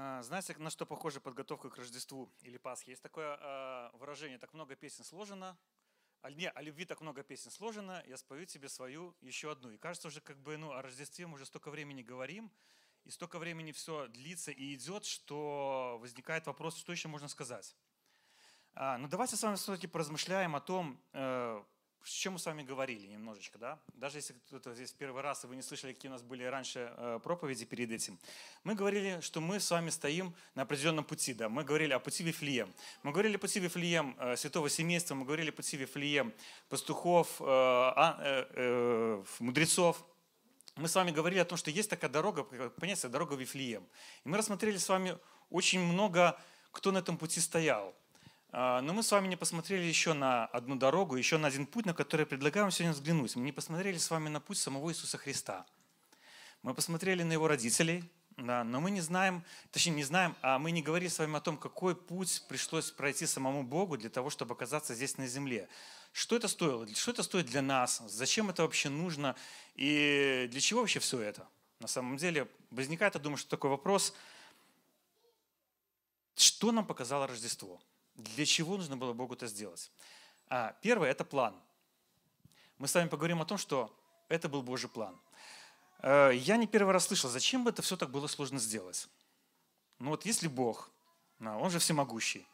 А, знаете, на что похожа подготовка к Рождеству или Пасхе? Есть такое э, выражение, так много песен сложено, а, не, о любви так много песен сложено, я спою тебе свою еще одну. И кажется уже как бы, ну, о Рождестве мы уже столько времени говорим, и столько времени все длится и идет, что возникает вопрос, что еще можно сказать. А, ну, давайте с вами все-таки поразмышляем о том, э, с чем мы с вами говорили немножечко, да? Даже если кто-то здесь первый раз, и вы не слышали, какие у нас были раньше э, проповеди перед этим. Мы говорили, что мы с вами стоим на определенном пути, да? Мы говорили о пути Вифлеем. Мы говорили о пути Вифлеем э, святого семейства, мы говорили о пути Вифлеем пастухов, э, а, мудрецов. Мы с вами говорили о том, что есть такая дорога, понятие, дорога Вифлеем. И мы рассмотрели с вами очень много, кто на этом пути стоял – но мы с вами не посмотрели еще на одну дорогу, еще на один путь, на который вам сегодня взглянуть. Мы не посмотрели с вами на путь самого Иисуса Христа. Мы посмотрели на его родителей, да, но мы не знаем, точнее не знаем, а мы не говорили с вами о том, какой путь пришлось пройти самому Богу для того, чтобы оказаться здесь на земле. Что это стоило? Что это стоит для нас? Зачем это вообще нужно? И для чего вообще все это? На самом деле возникает, я думаю, что такой вопрос, что нам показало Рождество? Для чего нужно было Богу это сделать? А, первое – это план. Мы с вами поговорим о том, что это был Божий план. Э, я не первый раз слышал, зачем бы это все так было сложно сделать. Ну вот если Бог, Он же всемогущий,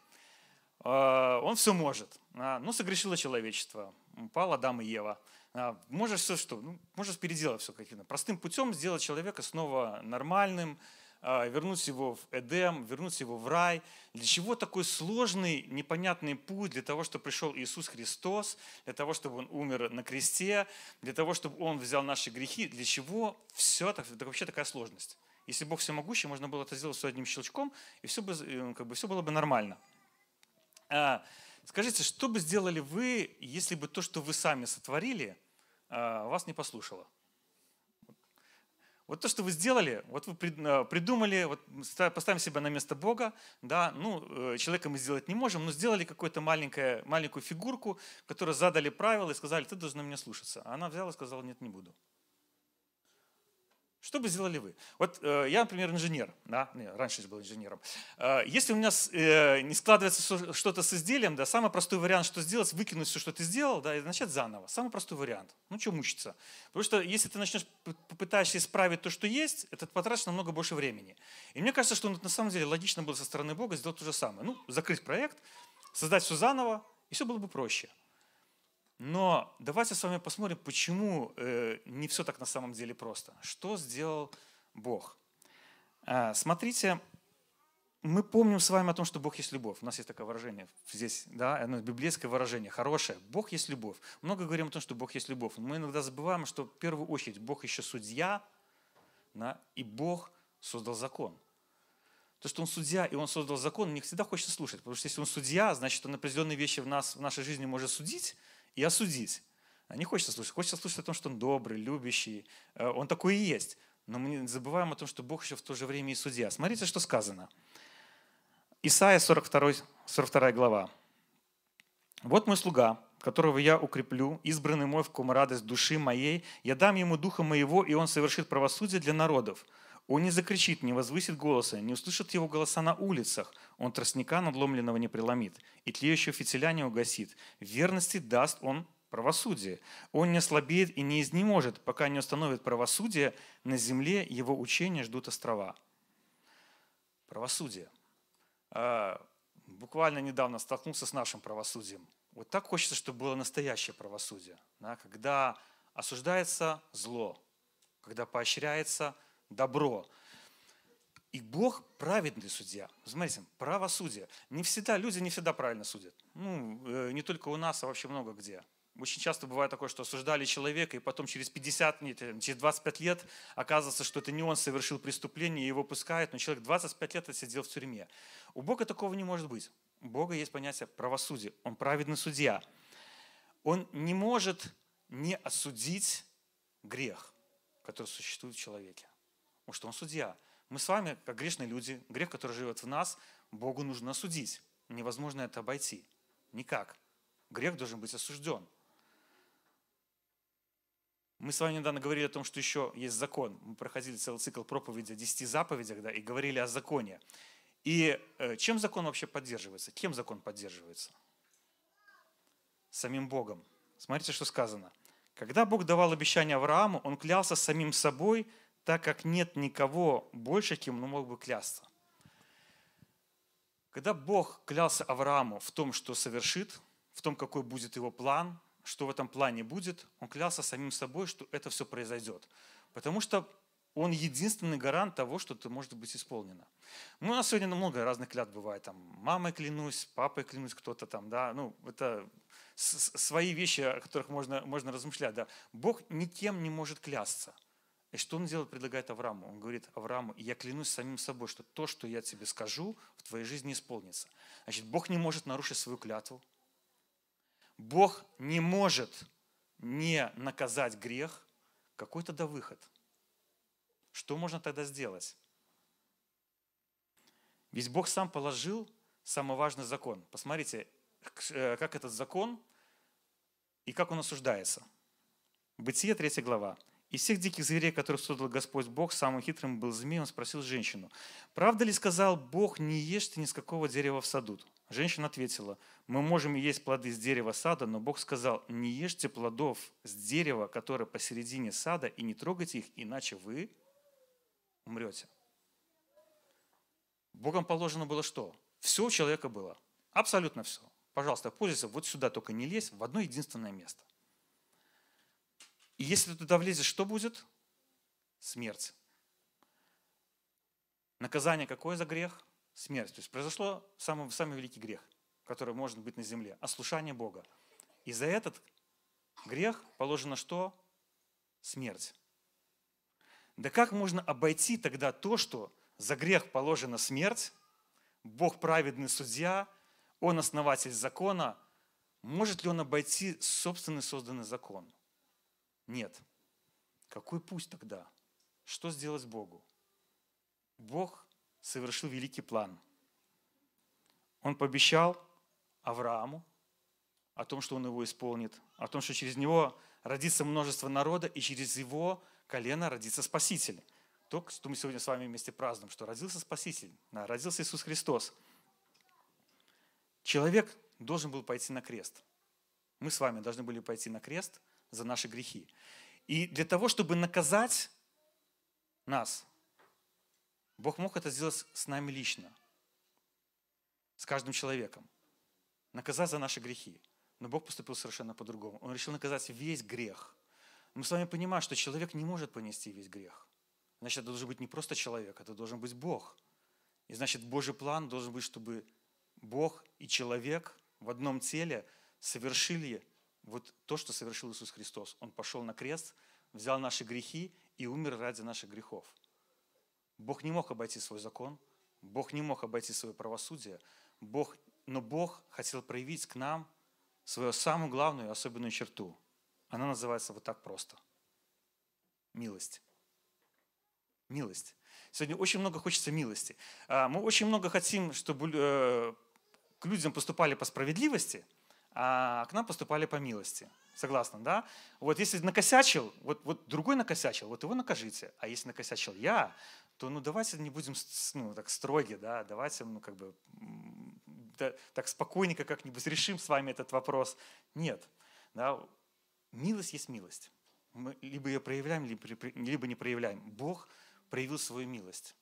э, Он все может. Ну, согрешило человечество, упал Адам и Ева. Можешь все что? Ну, можешь переделать все каким-то. Простым путем сделать человека снова нормальным, а, вернуть его в Эдем, вернуть его в рай. Для чего такой сложный, непонятный путь? Для того, чтобы пришел Иисус Христос, для того, чтобы Он умер на кресте, для того, чтобы Он взял наши грехи. Для чего все это, это вообще такая сложность? Если Бог всемогущий, можно было это сделать все одним щелчком, и все, бы, э, как бы, все было бы нормально. А, скажите, что бы сделали вы, если бы то, что вы сами сотворили, а, вас не послушало? Вот то, что вы сделали, вот вы э, придумали, вот поставим себя на место Бога, да, ну, э, человека мы сделать не можем, но сделали какую-то маленькую, фигурку, которую задали правила и сказали, ты должна меня слушаться. А она взяла и сказала, нет, не буду. Что бы сделали вы? Вот э, я, например, инженер, да, не, раньше был инженером. Э, если у меня с, э, не складывается что-то с изделием, да, самый простой вариант, что сделать, выкинуть все, что ты сделал, да, и начать заново. Самый простой вариант. Ну, что мучиться? Потому что если ты начнешь, попытаешься исправить то, что есть, это потратишь намного больше времени. И мне кажется, что ну, на самом деле логично было со стороны Бога сделать то же самое. Ну, закрыть проект, создать все заново, и все было бы проще. Но давайте с вами посмотрим, почему э, не все так на самом деле просто. Что сделал Бог? Э, смотрите, мы помним с вами о том, что Бог есть любовь. У нас есть такое выражение здесь, да, оно библейское выражение, хорошее. Бог есть любовь. Много говорим о том, что Бог есть любовь. Мы иногда забываем, что в первую очередь Бог еще судья, да, и Бог создал закон. То, что Он судья, и Он создал закон, не всегда хочется слушать. Потому что если Он судья, значит, Он определенные вещи в, нас, в нашей жизни может судить, и осудить. А не хочется слушать. Хочется слушать о том, что он добрый, любящий. Э, он такой и есть. Но мы не забываем о том, что Бог еще в то же время и судья. Смотрите, что сказано. Исайя 42, 42 глава. «Вот мой слуга, которого я укреплю, избранный мой, в ком радость души моей, я дам ему духа моего, и он совершит правосудие для народов. Он не закричит, не возвысит голоса, не услышит его голоса на улицах. Он тростника надломленного не преломит, и тлеющего фитиля не угасит. Верности даст он правосудие. Он не слабеет и не изнеможет, пока не установит правосудие, на земле его учения ждут острова. Правосудие. А, буквально недавно столкнулся с нашим правосудием. Вот так хочется, чтобы было настоящее правосудие. Да, когда осуждается зло, когда поощряется добро. И Бог праведный судья. Смотрите, правосудие. Не всегда, люди не всегда правильно судят. Ну, э, не только у нас, а вообще много где. Очень часто бывает такое, что осуждали человека, и потом через 50, нет, через 25 лет оказывается, что это не он совершил преступление, и его пускают, но человек 25 лет отсидел в тюрьме. У Бога такого не может быть. У Бога есть понятие правосудия. Он праведный судья. Он не может не осудить грех, который существует в человеке. Потому что Он судья. Мы с вами, как грешные люди, грех, который живет в нас, Богу нужно осудить. Невозможно это обойти. Никак. Грех должен быть осужден. Мы с вами недавно говорили о том, что еще есть закон. Мы проходили целый цикл проповеди о десяти заповедях да, и говорили о законе. И э, чем закон вообще поддерживается? Кем закон поддерживается? Самим Богом. Смотрите, что сказано. Когда Бог давал обещание Аврааму, он клялся самим собой, так как нет никого больше, кем он мог бы клясться. Когда Бог клялся Аврааму в том, что совершит, в том, какой будет его план, что в этом плане будет, он клялся самим собой, что это все произойдет. Потому что он единственный гарант того, что это может быть исполнено. Ну, у нас сегодня много разных клятв бывает. Там, мамой клянусь, папой клянусь, кто-то там, да. Ну, это свои вещи, о которых можно, можно размышлять. Да. Бог никем не может клясться. И что он делает, предлагает Аврааму? Он говорит Аврааму, я клянусь самим собой, что то, что я тебе скажу, в твоей жизни исполнится. Значит, Бог не может нарушить свою клятву. Бог не может не наказать грех. Какой тогда выход? Что можно тогда сделать? Ведь Бог сам положил самый важный закон. Посмотрите, э, как этот закон и как он осуждается. Бытие, 3 глава. Из всех диких зверей, которых создал Господь Бог, самым хитрым был змей, он спросил женщину, «Правда ли сказал Бог, не ешьте ни с какого дерева в саду?» Женщина ответила, «Мы можем есть плоды с дерева сада, но Бог сказал, не ешьте плодов с дерева, которое посередине сада, и не трогайте их, иначе вы умрете». Богом положено было что? Все у человека было. Абсолютно все. Пожалуйста, пользуйся, вот сюда только не лезь, в одно единственное место. И если ты туда влезешь, что будет? Смерть. Наказание какое за грех? Смерть. То есть произошло самый, самый великий грех, который может быть на земле. Ослушание Бога. И за этот грех положено что? Смерть. Да как можно обойти тогда то, что за грех положена смерть, Бог праведный судья, Он основатель закона, может ли Он обойти собственный созданный закон? Нет. Какой путь тогда? Что сделать Богу? Бог совершил великий план. Он пообещал Аврааму о том, что он его исполнит, о том, что через него родится множество народа, и через его колено родится Спаситель. То, что мы сегодня с вами вместе празднуем, что родился Спаситель, родился Иисус Христос. Человек должен был пойти на крест. Мы с вами должны были пойти на крест – за наши грехи. И для того, чтобы наказать нас, Бог мог это сделать с нами лично, с каждым человеком. Наказать за наши грехи. Но Бог поступил совершенно по-другому. Он решил наказать весь грех. Мы с вами понимаем, что человек не может понести весь грех. Значит, это должен быть не просто человек, это должен быть Бог. И значит, Божий план должен быть, чтобы Бог и человек в одном теле совершили вот то, что совершил Иисус Христос. Он пошел на крест, взял наши грехи и умер ради наших грехов. Бог не мог обойти свой закон, Бог не мог обойти свое правосудие, Бог, но Бог хотел проявить к нам свою самую главную особенную черту. Она называется вот так просто. Милость. Милость. Сегодня очень много хочется милости. А, мы очень много хотим, чтобы э, к людям поступали по справедливости – а к нам поступали по милости. Согласны, да? Вот если накосячил, вот, вот другой накосячил, вот его накажите. А если накосячил я, то ну давайте не будем ну, так строги, да, давайте ну как бы да, так спокойненько как-нибудь решим с вами этот вопрос. Нет, да, милость есть милость. Мы либо ее проявляем, либо, либо не проявляем. Бог проявил свою милость.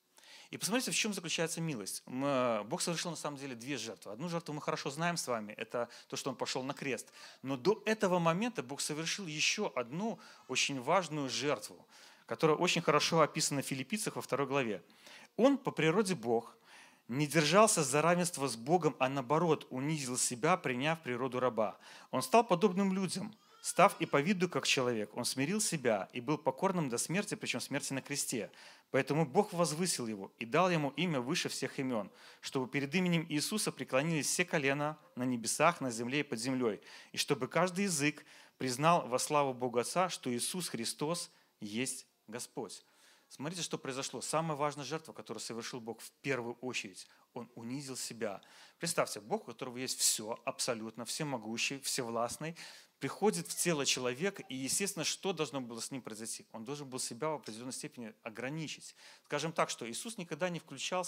И посмотрите, в чем заключается милость. Бог совершил на самом деле две жертвы. Одну жертву мы хорошо знаем с вами, это то, что Он пошел на крест. Но до этого момента Бог совершил еще одну очень важную жертву, которая очень хорошо описана в Филиппийцах во второй главе. Он по природе Бог, не держался за равенство с Богом, а наоборот унизил себя, приняв природу раба. Он стал подобным людям – Став и по виду как человек, он смирил себя и был покорным до смерти, причем смерти на кресте. Поэтому Бог возвысил его и дал ему имя выше всех имен, чтобы перед именем Иисуса преклонились все колена на небесах, на земле и под землей, и чтобы каждый язык признал во славу Бога Отца, что Иисус Христос есть Господь. Смотрите, что произошло. Самая важная жертва, которую совершил Бог в первую очередь, Он унизил себя. Представьте, Бог, у которого есть все, абсолютно, всемогущий, всевластный, приходит в тело человека, и, естественно, что должно было с ним произойти? Он должен был себя в определенной степени ограничить. Скажем так, что Иисус никогда не включал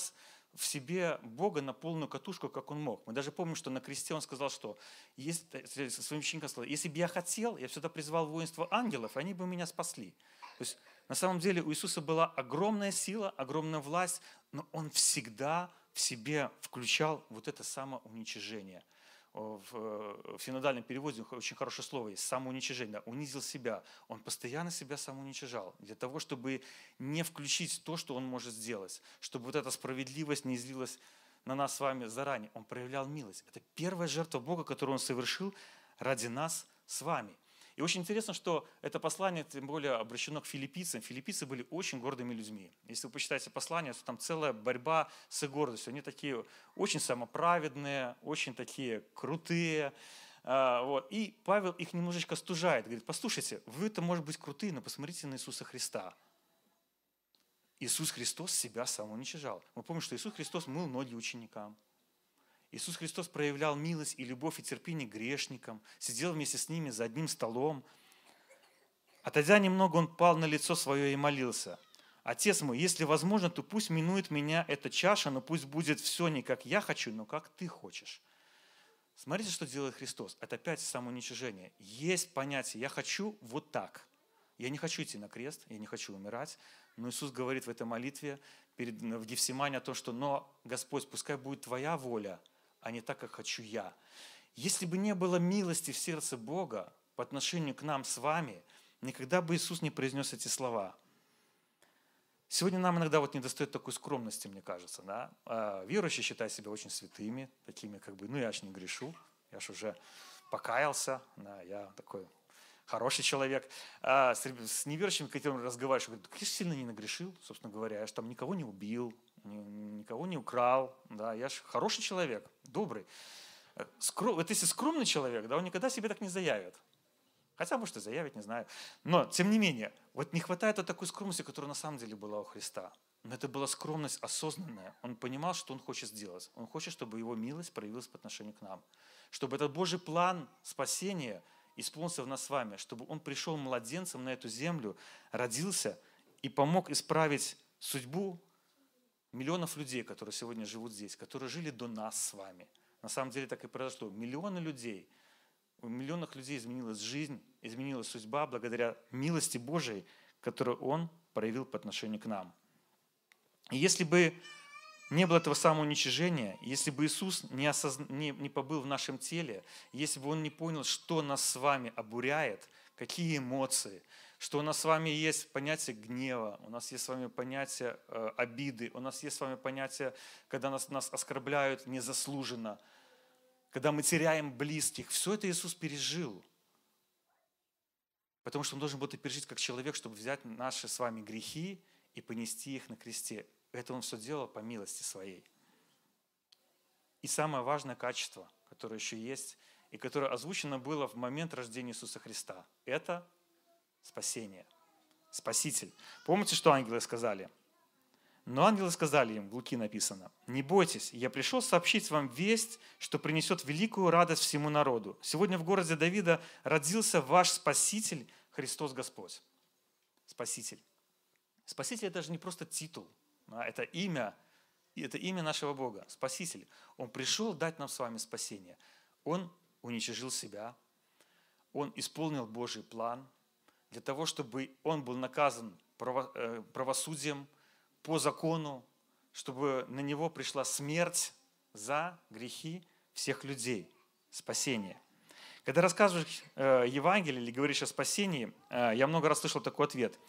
в себе Бога на полную катушку, как Он мог. Мы даже помним, что на кресте Он сказал, что если, своим ученикам сказал, если бы я хотел, я всегда призвал воинство ангелов, и они бы меня спасли. То есть на самом деле у Иисуса была огромная сила, огромная власть, но Он всегда в себе включал вот это самоуничижение. В, в синодальном переводе очень хорошее слово есть, самоуничижение, унизил себя. Он постоянно себя самоуничижал для того, чтобы не включить то, что он может сделать, чтобы вот эта справедливость не излилась на нас с вами заранее. Он проявлял милость. Это первая жертва Бога, которую он совершил ради нас с вами. И очень интересно, что это послание, тем более, обращено к филиппийцам. Филиппийцы были очень гордыми людьми. Если вы почитаете послание, то там целая борьба с их гордостью. Они такие очень самоправедные, очень такие крутые. А, вот. И Павел их немножечко стужает. Говорит, послушайте, вы-то, может быть, крутые, но посмотрите на Иисуса Христа. Иисус Христос себя сам уничижал. Мы помним, что Иисус Христос мыл ноги ученикам. Иисус Христос проявлял милость и любовь и терпение грешникам, сидел вместе с ними за одним столом. Отойдя немного, он пал на лицо свое и молился. «Отец мой, если возможно, то пусть минует меня эта чаша, но пусть будет все не как я хочу, но как ты хочешь». Смотрите, что делает Христос. Это опять самоуничижение. Есть понятие «я хочу вот так». Я не хочу идти на крест, я не хочу умирать. Но Иисус говорит в этой молитве перед, в Гефсимане о том, что «но, Господь, пускай будет Твоя воля, а не так, как хочу я. Если бы не было милости в сердце Бога по отношению к нам с вами, никогда бы Иисус не произнес эти слова. Сегодня нам иногда вот не достает такой скромности, мне кажется. Да? А верующие считают себя очень святыми, такими как бы, ну я ж не грешу, я ж уже покаялся, да, я такой хороший человек. А с, с неверующими, которым разговариваешь, говорят, я же сильно не нагрешил, собственно говоря, я же там никого не убил, никого не украл, да, я же хороший человек, добрый. Скром, вот если скромный человек, да, он никогда себе так не заявит. Хотя, может, и заявить, не знаю. Но, тем не менее, вот не хватает вот такой скромности, которая на самом деле была у Христа. Но это была скромность осознанная. Он понимал, что он хочет сделать. Он хочет, чтобы его милость проявилась по отношению к нам. Чтобы этот Божий план спасения исполнился в нас с вами. Чтобы он пришел младенцем на эту землю, родился и помог исправить судьбу миллионов людей, которые сегодня живут здесь, которые жили до нас с вами. На самом деле так и произошло. Миллионы людей, у миллионов людей изменилась жизнь, изменилась судьба благодаря милости Божией, которую Он проявил по отношению к нам. И если бы не было этого самоуничижения, если бы Иисус не, осозна... не, не побыл в нашем теле, если бы Он не понял, что нас с вами обуряет, какие эмоции, что у нас с вами есть понятие гнева, у нас есть с вами понятие э, обиды, у нас есть с вами понятие, когда нас, нас оскорбляют незаслуженно, когда мы теряем близких. Все это Иисус пережил. Потому что Он должен был это пережить как человек, чтобы взять наши с вами грехи и понести их на кресте. Это Он все делал по милости Своей. И самое важное качество, которое еще есть, и которое озвучено было в момент рождения Иисуса Христа, это спасение. Спаситель. Помните, что ангелы сказали? Но ангелы сказали им, в Луки написано, «Не бойтесь, я пришел сообщить вам весть, что принесет великую радость всему народу. Сегодня в городе Давида родился ваш Спаситель, Христос Господь». Спаситель. Спаситель – это же не просто титул, а это имя, это имя нашего Бога, Спаситель. Он пришел дать нам с вами спасение. Он уничижил себя, он исполнил Божий план, для того, чтобы он был наказан э, правосудием по закону, чтобы на него пришла смерть за грехи всех людей, спасение. Когда рассказываешь э, Евангелие или говоришь о спасении, э, я много раз слышал такой ответ.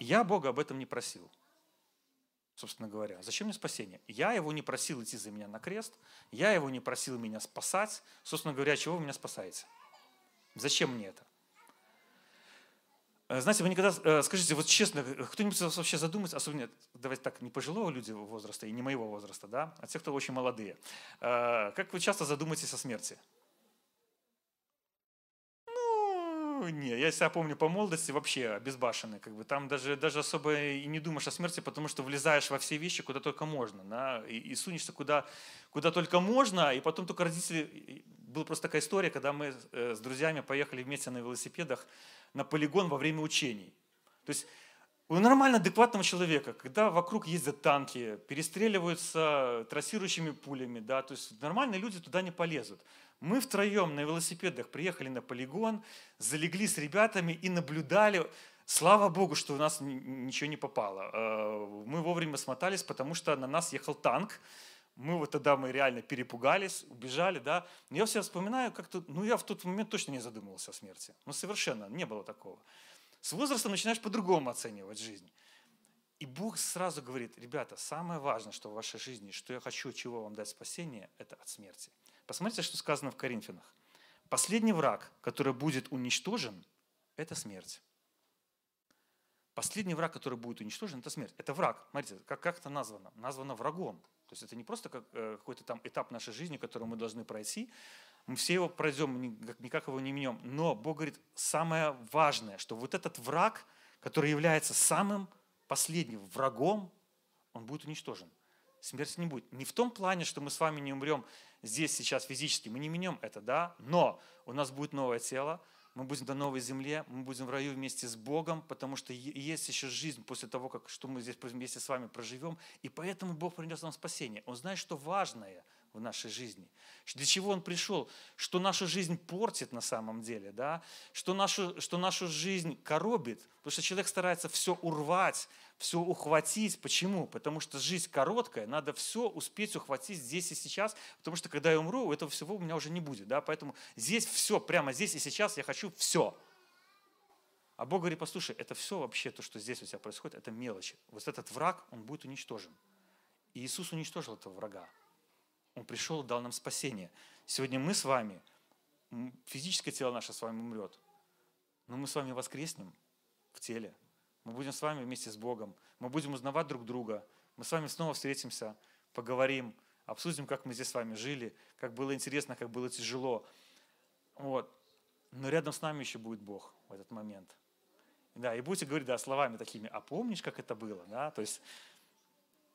Я Бога об этом не просил. Собственно говоря, зачем мне спасение? Я его не просил идти за меня на крест, я его не просил меня спасать. Собственно говоря, чего вы меня спасаете? Зачем мне это? Э, знаете, вы никогда, э, скажите, вот честно, кто-нибудь вообще задумается, особенно, давайте так, не пожилого люди возраста и не моего возраста, да, а те, кто очень молодые. Э, как вы часто задумаетесь о смерти? Ну, не, я себя помню по молодости вообще безбашенный, как бы там даже, даже особо и не думаешь о смерти, потому что влезаешь во все вещи, куда только можно, да, и, и сунешься куда, куда только можно, и потом только родители... Была просто такая история, когда мы э, с друзьями поехали вместе на велосипедах на полигон во время учений. То есть у нормально адекватного человека, когда вокруг ездят танки, перестреливаются трассирующими пулями, да, то есть нормальные люди туда не полезут. Мы втроем на велосипедах приехали на полигон, залегли с ребятами и наблюдали. Слава Богу, что у нас ничего не попало. Э, мы вовремя смотались, потому что на нас ехал танк. Мы вот тогда мы реально перепугались, убежали, да. Но я все вспоминаю, как-то, ну я в тот момент точно не задумывался о смерти. Ну совершенно, не было такого. С возрастом начинаешь по-другому оценивать жизнь. И Бог сразу говорит, ребята, самое важное, что в вашей жизни, что я хочу, чего вам дать спасение, это от смерти. Посмотрите, что сказано в Коринфянах. Последний враг, который будет уничтожен, это смерть. Последний враг, который будет уничтожен, это смерть. Это враг. Смотрите, как, как это названо? Названо врагом. То есть это не просто как, э, какой-то там этап нашей жизни, который мы должны пройти, мы все его пройдем, никак его не менем. Но Бог говорит, самое важное, что вот этот враг, который является самым последним врагом, он будет уничтожен. Смерти не будет. Не в том плане, что мы с вами не умрем здесь сейчас физически, мы не менем это, да, но у нас будет новое тело, мы будем на новой земле, мы будем в раю вместе с Богом, потому что есть еще жизнь после того, как, что мы здесь вместе с вами проживем, и поэтому Бог принес нам спасение. Он знает, что важное – в нашей жизни. Для чего Он пришел? Что нашу жизнь портит на самом деле, да? что, нашу, что нашу жизнь коробит, потому что человек старается все урвать, все ухватить. Почему? Потому что жизнь короткая, надо все успеть ухватить здесь и сейчас, потому что когда я умру, этого всего у меня уже не будет. Да? Поэтому здесь все, прямо здесь и сейчас я хочу все. А Бог говорит, послушай, это все вообще, то, что здесь у тебя происходит, это мелочи. Вот этот враг, он будет уничтожен. И Иисус уничтожил этого врага. Он пришел и дал нам спасение. Сегодня мы с вами, физическое тело наше с вами умрет, но мы с вами воскреснем в теле. Мы будем с вами вместе с Богом. Мы будем узнавать друг друга. Мы с вами снова встретимся, поговорим, обсудим, как мы здесь с вами жили, как было интересно, как было тяжело. Вот. Но рядом с нами еще будет Бог в этот момент. Да, и будете говорить, да, словами такими, а помнишь, как это было? Да? То есть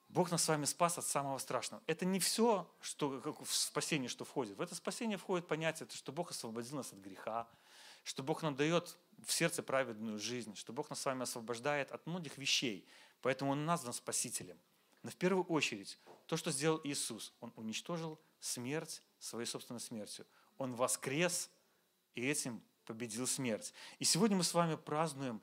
Бог нас с вами спас от самого страшного. Это не все, что, в спасение, что входит. В это спасение входит понятие, что Бог освободил нас от греха, что Бог нам дает в сердце праведную жизнь, что Бог нас с вами освобождает от многих вещей. Поэтому Он назван Спасителем. Но в первую очередь, то, что сделал Иисус, Он уничтожил смерть своей собственной смертью. Он воскрес и этим победил смерть. И сегодня мы с вами празднуем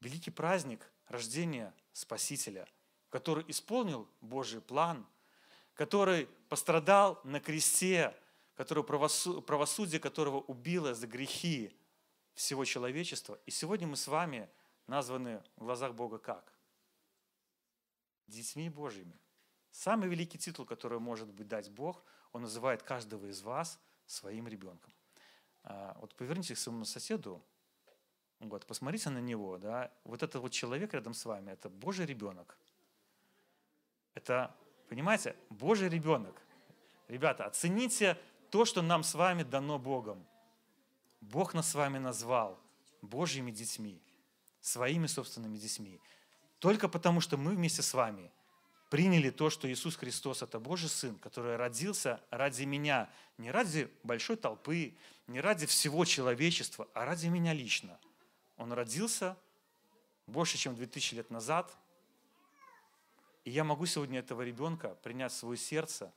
великий праздник рождения Спасителя – который исполнил Божий план, который пострадал на кресте, который правосудие которого убило за грехи всего человечества. И сегодня мы с вами названы в глазах Бога как? Детьми Божьими. Самый великий титул, который может быть дать Бог, Он называет каждого из вас своим ребенком. А, вот повернитесь к своему соседу, вот, посмотрите на него, да, вот этот вот человек рядом с вами, это Божий ребенок – это, понимаете, Божий ребенок. Ребята, оцените то, что нам с вами дано Богом. Бог нас с вами назвал Божьими детьми, своими собственными детьми. Только потому, что мы вместе с вами приняли то, что Иисус Христос – это Божий Сын, который родился ради меня, не ради большой толпы, не ради всего человечества, а ради меня лично. Он родился больше, чем 2000 лет назад – и я могу сегодня этого ребенка принять в свое сердце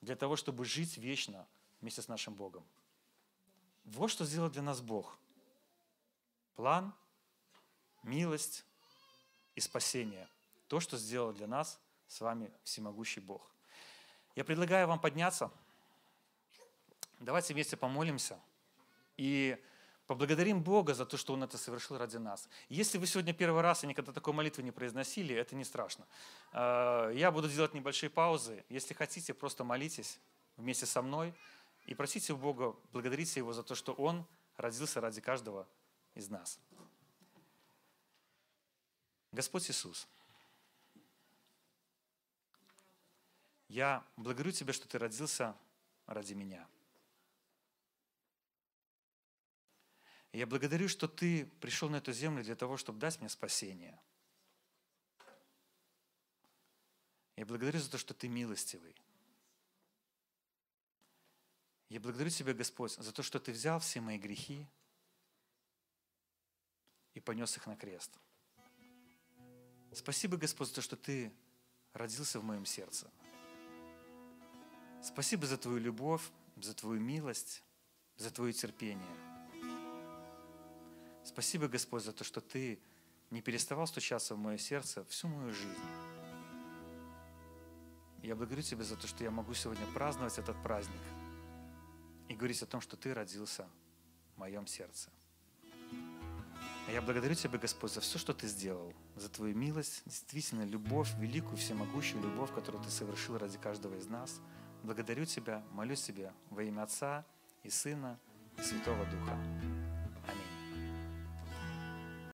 для того, чтобы жить вечно вместе с нашим Богом. Вот что сделал для нас Бог. План, милость и спасение. То, что сделал для нас с вами всемогущий Бог. Я предлагаю вам подняться. Давайте вместе помолимся. И Поблагодарим Бога за то, что Он это совершил ради нас. Если вы сегодня первый раз и никогда такой молитвы не произносили, это не страшно. Э, я буду делать небольшие паузы. Если хотите, просто молитесь вместе со мной и просите у Бога, благодарите Его за то, что Он родился ради каждого из нас. Господь Иисус, я благодарю Тебя, что Ты родился ради меня – Я благодарю, что Ты пришел на эту землю для того, чтобы дать мне спасение. Я благодарю за то, что Ты милостивый. Я благодарю Тебя, Господь, за то, что Ты взял все мои грехи и понес их на крест. Спасибо, Господь, за то, что Ты родился в моем сердце. Спасибо за Твою любовь, за Твою милость, за Твое терпение. Спасибо, Господь, за то, что Ты не переставал стучаться в мое сердце всю мою жизнь. Я благодарю Тебя за то, что я могу сегодня праздновать этот праздник и говорить о том, что Ты родился в моем сердце. Я благодарю Тебя, Господь, за все, что Ты сделал, за Твою милость, действительно любовь, великую, всемогущую любовь, которую Ты совершил ради каждого из нас. Благодарю Тебя, молюсь Тебя во имя Отца и Сына и Святого Духа.